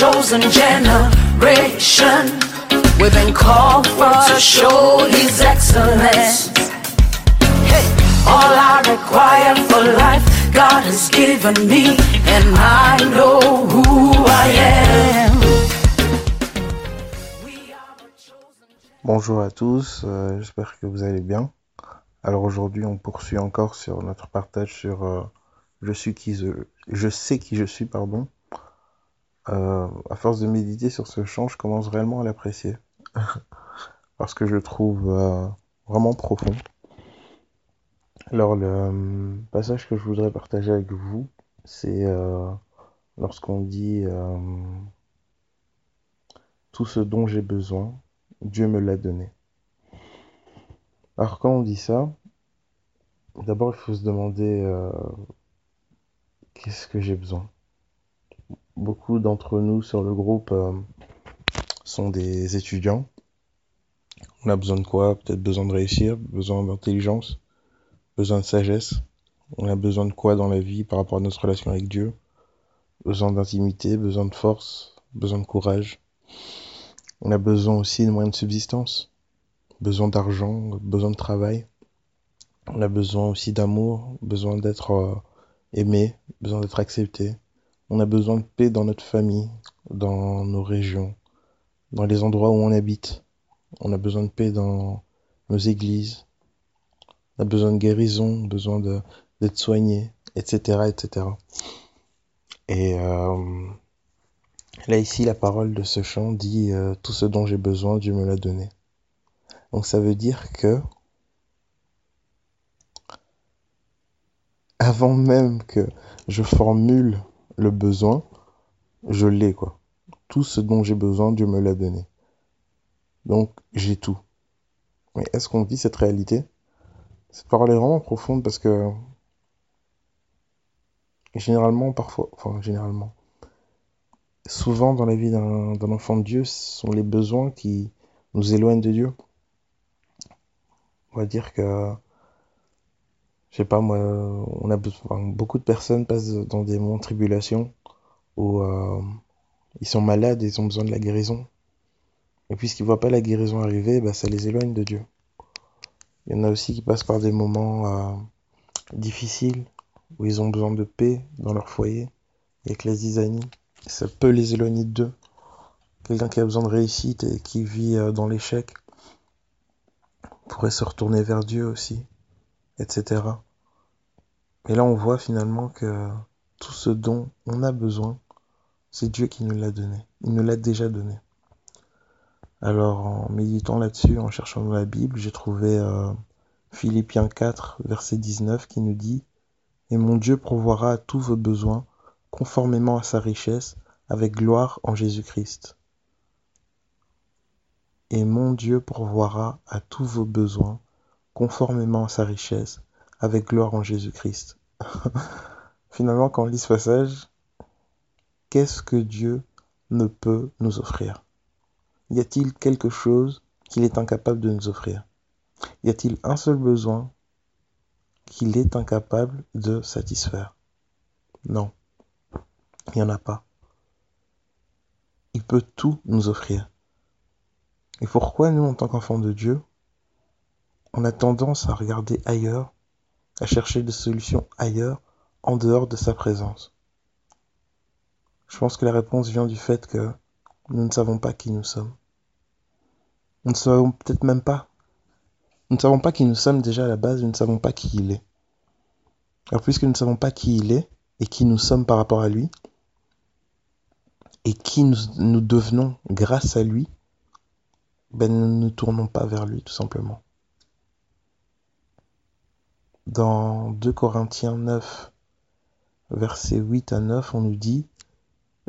chosen generation. We've been called for to show His excellence. Hey, all I require for life, God has given me, and I know who I am. Bonjour à tous, euh, j'espère que vous allez bien. Alors aujourd'hui, on poursuit encore sur notre partage sur euh, je suis qui je, je sais qui je suis, pardon. Euh, à force de méditer sur ce chant, je commence réellement à l'apprécier parce que je le trouve euh, vraiment profond. Alors le euh, passage que je voudrais partager avec vous, c'est lorsqu'on dit tout ce dont j'ai besoin, Dieu me l'a donné. Alors quand on dit ça, d'abord il faut se demander qu'est-ce que j'ai besoin? Beaucoup d'entre nous sur le groupe euh, sont des étudiants. On a besoin de quoi? Peut-être besoin de réussir, besoin d'intelligence, besoin de sagesse. On a besoin de quoi dans la vie par rapport à notre relation avec Dieu? Besoin d'intimité, besoin de force, besoin de courage. On a besoin aussi de moyens de subsistance, besoin d'argent, besoin de travail. On a besoin aussi d'amour, besoin d'être euh, aimé, besoin d'être accepté. On a besoin de paix dans notre famille, dans nos régions, dans les endroits où on habite. On a besoin de paix dans nos églises. On a besoin de guérison, besoin d'être soigné, etc., etc. Et euh, là ici, la parole de ce chant dit euh, tout ce dont j'ai besoin, Dieu me l'a donné. Donc ça veut dire que avant même que je formule le besoin, je l'ai quoi. Tout ce dont j'ai besoin, Dieu me l'a donné. Donc j'ai tout. Mais est-ce qu'on vit cette réalité? Cette parole est vraiment profonde parce que généralement, parfois, enfin généralement, souvent dans la vie d'un enfant de Dieu, ce sont les besoins qui nous éloignent de Dieu. On va dire que, je sais pas moi, on a beaucoup de personnes passent dans des moments de tribulation où euh, ils sont malades et ils ont besoin de la guérison. Et puisqu'ils voient pas la guérison arriver, bah, ça les éloigne de Dieu. Il y en a aussi qui passent par des moments euh, difficiles où ils ont besoin de paix dans leur foyer avec la zizanie. Ça peut les éloigner d'eux. Quelqu'un qui a besoin de réussite et qui vit euh, dans l'échec pourrait se retourner vers Dieu aussi, etc. Et là, on voit finalement que tout ce dont on a besoin, c'est Dieu qui nous l'a donné. Il nous l'a déjà donné. Alors, en méditant là-dessus, en cherchant dans la Bible, j'ai trouvé euh, Philippiens 4, verset 19, qui nous dit Et mon Dieu pourvoira à tous vos besoins, conformément à sa richesse, avec gloire en Jésus-Christ. Et mon Dieu pourvoira à tous vos besoins, conformément à sa richesse, avec gloire en Jésus-Christ. Finalement, quand on lit ce passage, qu'est-ce que Dieu ne peut nous offrir? Y a-t-il quelque chose qu'il est incapable de nous offrir? Y a-t-il un seul besoin qu'il est incapable de satisfaire? Non, il n'y en a pas. Il peut tout nous offrir. Et pourquoi nous, en tant qu'enfants de Dieu, on a tendance à regarder ailleurs, à chercher des solutions ailleurs, en dehors de sa présence Je pense que la réponse vient du fait que nous ne savons pas qui nous sommes. Nous ne savons peut-être même pas. Nous ne savons pas qui nous sommes déjà à la base, nous ne savons pas qui il est. Alors puisque nous ne savons pas qui il est et qui nous sommes par rapport à lui, et qui nous, devenons grâce à lui, ben nous ne nous tournons pas vers lui tout simplement. Dans 2 Corinthiens 9, versets 8 à 9, on nous dit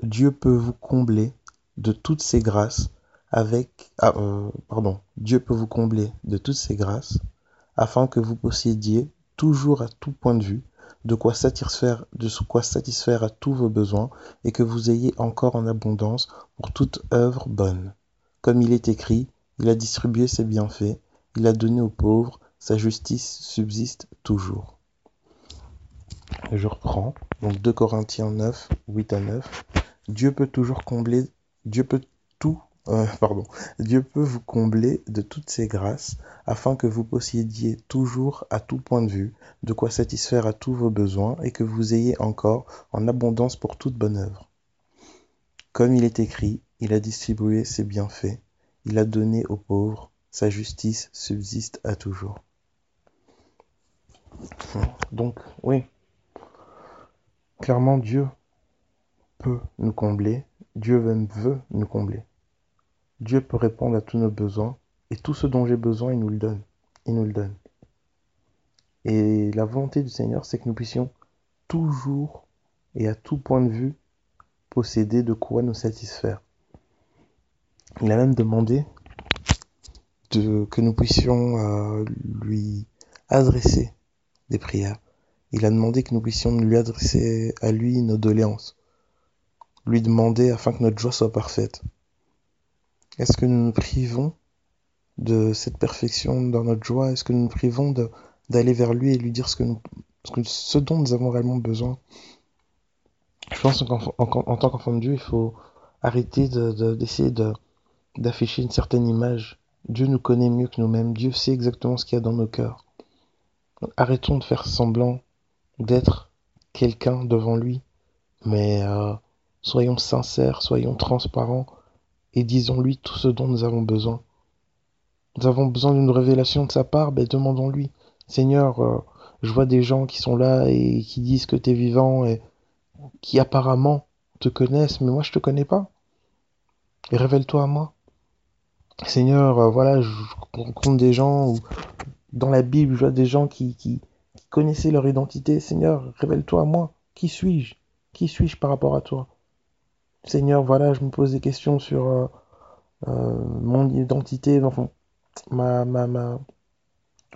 Dieu peut vous combler de toutes ses grâces avec ah, euh, pardon, Dieu peut vous combler de toutes ses grâces afin que vous possédiez toujours à tout point de vue de quoi satisfaire de quoi satisfaire à tous vos besoins et que vous ayez encore en abondance pour toute œuvre bonne. Comme il est écrit, il a distribué ses bienfaits, il a donné aux pauvres, sa justice subsiste toujours. Je reprends, donc 2 Corinthiens 9, 8 à 9. Dieu peut toujours combler, Dieu peut tout, euh, pardon, Dieu peut vous combler de toutes ses grâces afin que vous possédiez toujours à tout point de vue de quoi satisfaire à tous vos besoins et que vous ayez encore en abondance pour toute bonne œuvre. Comme il est écrit, il a distribué ses bienfaits, il a donné aux pauvres, sa justice subsiste à toujours. Donc, oui, clairement, Dieu peut nous combler, Dieu veut nous combler. Dieu peut répondre à tous nos besoins, et tout ce dont j'ai besoin, il nous le donne. Il nous le donne. Et la volonté du Seigneur, c'est que nous puissions toujours et à tout point de vue posséder de quoi nous satisfaire. Il a même demandé de, que nous puissions euh, lui adresser des prières. Il a demandé que nous puissions lui adresser à lui nos doléances, lui demander afin que notre joie soit parfaite. Est-ce que nous nous privons de cette perfection dans notre joie? Est-ce que nous nous privons d'aller vers lui et lui dire ce, que nous, dont nous avons réellement besoin? Je pense qu'en en, tant qu'enfant de Dieu, il faut arrêter d'essayer de, d'afficher une certaine image. Dieu nous connaît mieux que nous-mêmes. Dieu sait exactement ce qu'il y a dans nos cœurs. Arrêtons de faire semblant d'être quelqu'un devant lui, mais euh, soyons sincères, soyons transparents et disons-lui tout ce dont nous avons besoin. Nous avons besoin d'une révélation de sa part, ben demandons-lui. Seigneur, euh, je vois des gens qui sont là et qui disent que tu es vivant et qui apparemment te connaissent, mais moi je te connais pas. Et révèle-toi à moi. Seigneur, euh, voilà, je rencontre des gens dans la Bible, je vois des gens qui, connaissaient leur identité. Seigneur, révèle-toi à moi. Qui suis-je? Qui suis-je par rapport à toi? Seigneur, voilà, je me pose des questions sur euh, euh, mon identité, enfin, ma,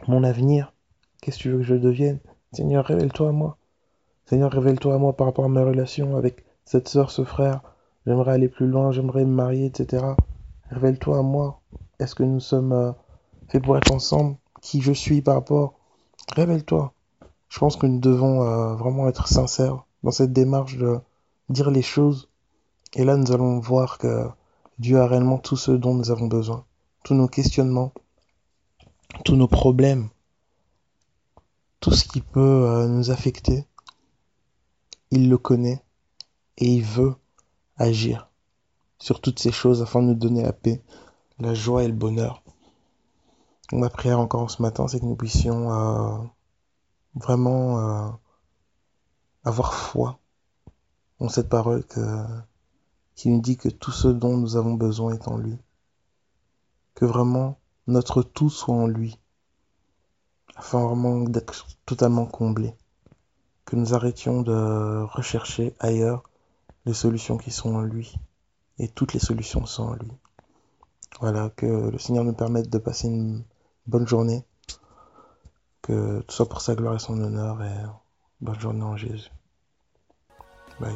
mon avenir. Qu'est-ce que tu veux que je devienne? Seigneur, révèle-toi à moi. Seigneur, révèle-toi à moi par rapport à ma relation avec cette soeur, ce frère. J'aimerais aller plus loin, j'aimerais me marier, etc. Révèle-toi à moi. Est-ce que nous sommes euh, faits pour être ensemble? Qui je suis par rapport Révèle-toi. Je pense que nous devons vraiment être sincères dans cette démarche de dire les choses et là, nous allons voir que Dieu a réellement tout ce dont nous avons besoin. Tous nos questionnements, tous nos problèmes, tout ce qui peut euh, nous affecter, il le connaît et il veut agir sur toutes ces choses afin de nous donner la paix, la joie et le bonheur. Ma prière encore ce matin, c'est que nous puissions euh, vraiment euh, avoir foi en cette parole que qui nous dit que tout ce dont nous avons besoin est en lui. Que vraiment notre tout soit en lui, afin vraiment d'être totalement comblé. Que nous arrêtions de rechercher ailleurs les solutions qui sont en lui. Et toutes les solutions sont en lui. Voilà, que le Seigneur nous permette de passer une bonne journée. Que tout soit pour sa gloire et son honneur. Et bonne journée en Jésus. Bye.